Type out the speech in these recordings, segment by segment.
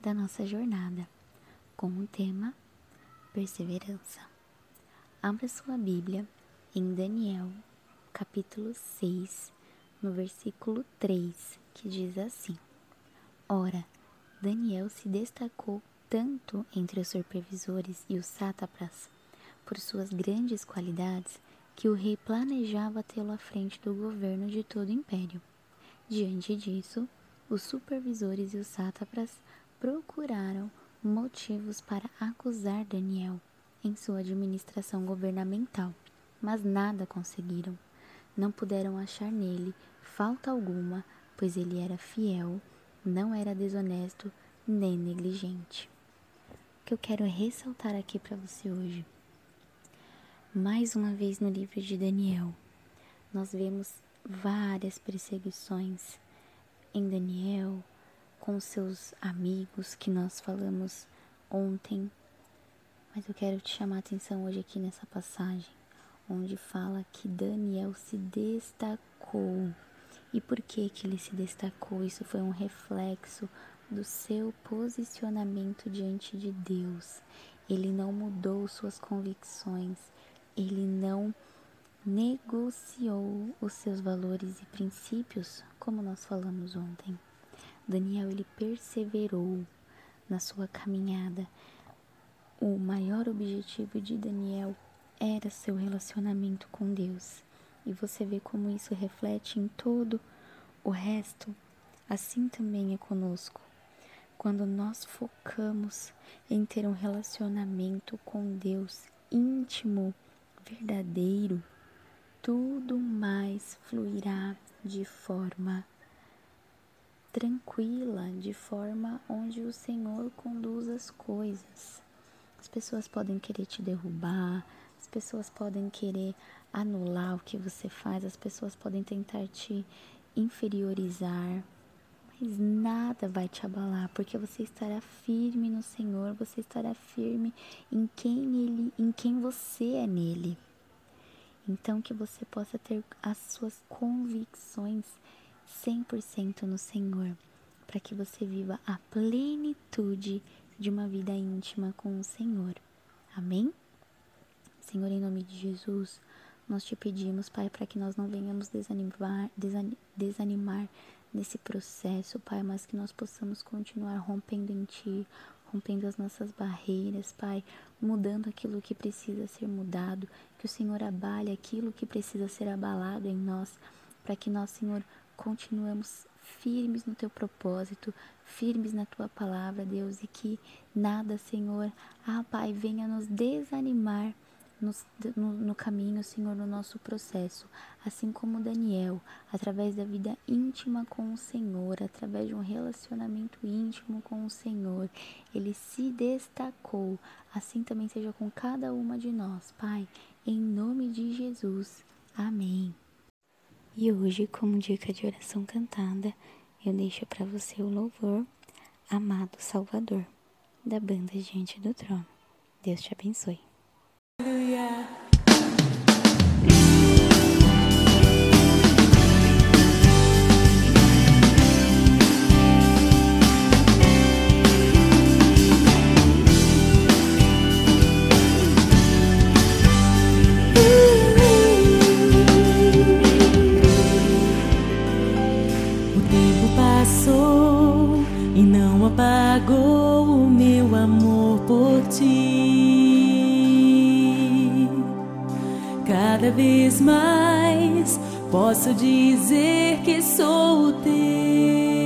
da nossa jornada, com o tema Perseverança. Abra sua Bíblia em Daniel, capítulo 6, no versículo 3, que diz assim: Ora, Daniel se destacou tanto entre os supervisores e os sátrapas por suas grandes qualidades que o rei planejava tê-lo à frente do governo de todo o império. Diante disso, os supervisores e os sátrapas procuraram motivos para acusar Daniel em sua administração governamental, mas nada conseguiram. Não puderam achar nele falta alguma, pois ele era fiel, não era desonesto nem negligente. O que eu quero ressaltar aqui para você hoje mais uma vez no livro de Daniel, nós vemos várias perseguições em Daniel com seus amigos que nós falamos ontem. Mas eu quero te chamar a atenção hoje aqui nessa passagem, onde fala que Daniel se destacou. E por que que ele se destacou? Isso foi um reflexo do seu posicionamento diante de Deus. Ele não mudou suas convicções, ele não negociou os seus valores e princípios, como nós falamos ontem. Daniel ele perseverou na sua caminhada. O maior objetivo de Daniel era seu relacionamento com Deus. E você vê como isso reflete em todo o resto. Assim também é conosco. Quando nós focamos em ter um relacionamento com Deus íntimo, verdadeiro, tudo mais fluirá de forma tranquila, de forma onde o Senhor conduz as coisas. As pessoas podem querer te derrubar, as pessoas podem querer anular o que você faz, as pessoas podem tentar te inferiorizar, mas nada vai te abalar, porque você estará firme no Senhor, você estará firme em quem ele, em quem você é nele. Então que você possa ter as suas convicções 100% no Senhor, para que você viva a plenitude de uma vida íntima com o Senhor. Amém? Senhor, em nome de Jesus, nós te pedimos, Pai, para que nós não venhamos desanimar, desanimar nesse processo, Pai, mas que nós possamos continuar rompendo em Ti, rompendo as nossas barreiras, Pai, mudando aquilo que precisa ser mudado, que o Senhor abale aquilo que precisa ser abalado em nós, para que nós, Senhor, continuemos firmes no teu propósito, firmes na tua palavra, Deus, e que nada, Senhor, ah, Pai, venha nos desanimar no, no, no, caminho, Senhor, no nosso processo, assim como Daniel, através da vida íntima com o Senhor, através de um relacionamento íntimo com o Senhor, ele se destacou. Assim também seja com cada uma de nós, Pai, em nome de Jesus. Amém. E hoje, como dica de oração cantada, eu deixo para você o louvor Amado Salvador, da banda Diante do Trono. Deus te abençoe. Cada vez mais posso dizer que sou teu.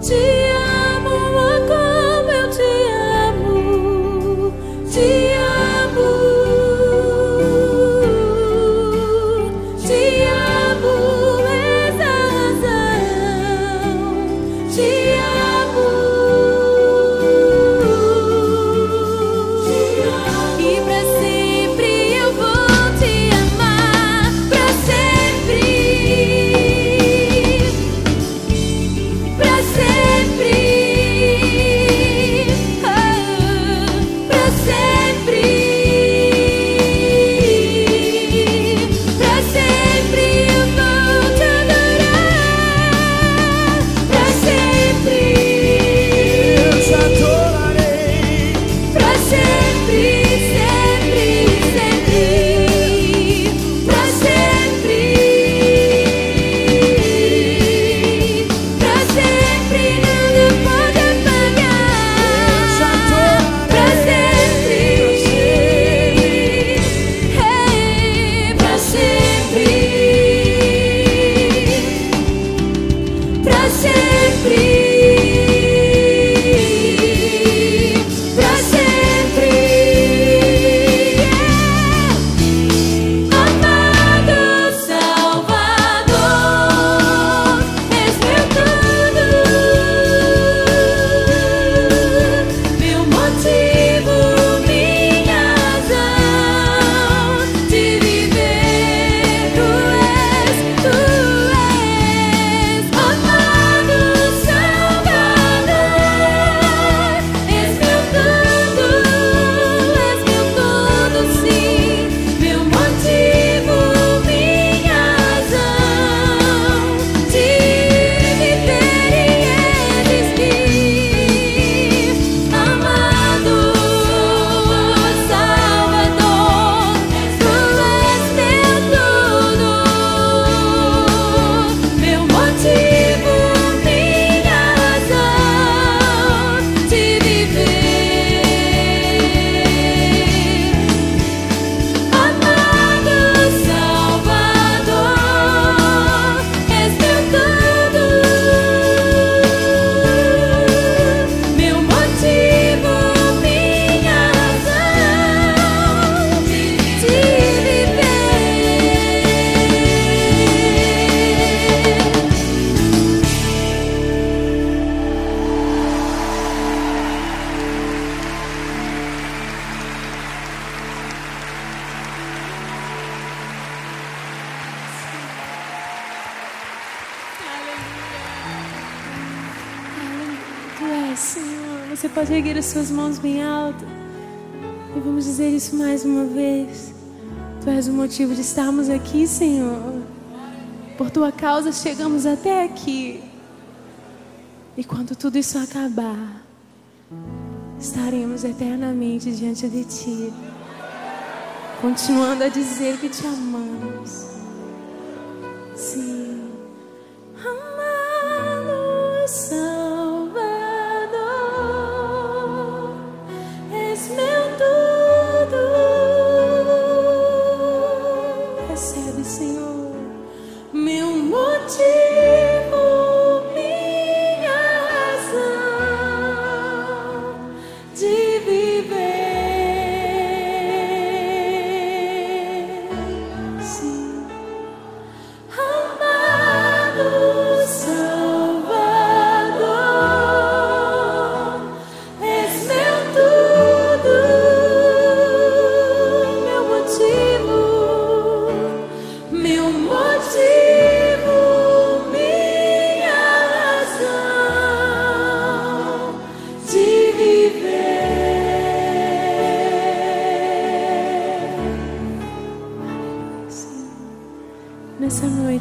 记 Você pode erguer as suas mãos bem alto. E vamos dizer isso mais uma vez. Tu és o motivo de estarmos aqui, Senhor. Por tua causa chegamos até aqui. E quando tudo isso acabar, estaremos eternamente diante de Ti, continuando a dizer que te amamos. Sim.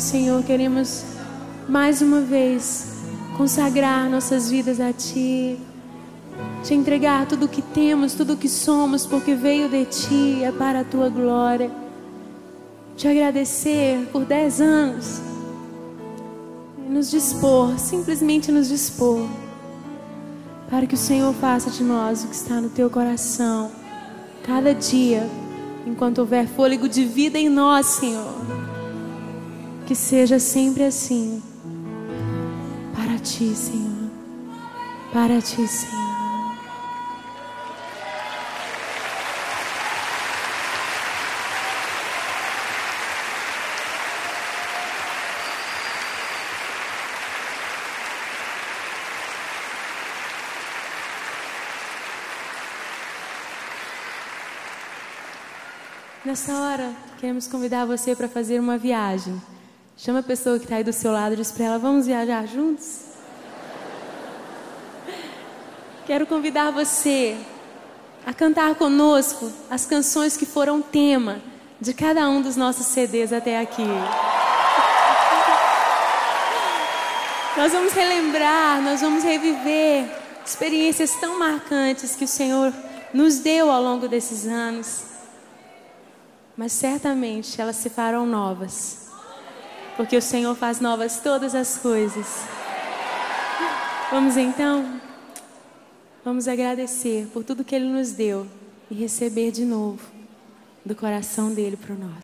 Senhor, queremos mais uma vez consagrar nossas vidas a Ti, te entregar tudo o que temos, tudo o que somos, porque veio de Ti, é para a Tua glória. Te agradecer por dez anos e nos dispor, simplesmente nos dispor, para que o Senhor faça de nós o que está no Teu coração, cada dia, enquanto houver fôlego de vida em nós, Senhor. Que seja sempre assim. Para ti, Senhor. Para ti, Senhor. Nessa hora, queremos convidar você para fazer uma viagem. Chama a pessoa que está aí do seu lado e diz para ela: Vamos viajar juntos? Quero convidar você a cantar conosco as canções que foram tema de cada um dos nossos CDs até aqui. Nós vamos relembrar, nós vamos reviver experiências tão marcantes que o Senhor nos deu ao longo desses anos. Mas certamente elas se farão novas. Porque o Senhor faz novas todas as coisas. Vamos então? Vamos agradecer por tudo que Ele nos deu e receber de novo do coração dele para nós.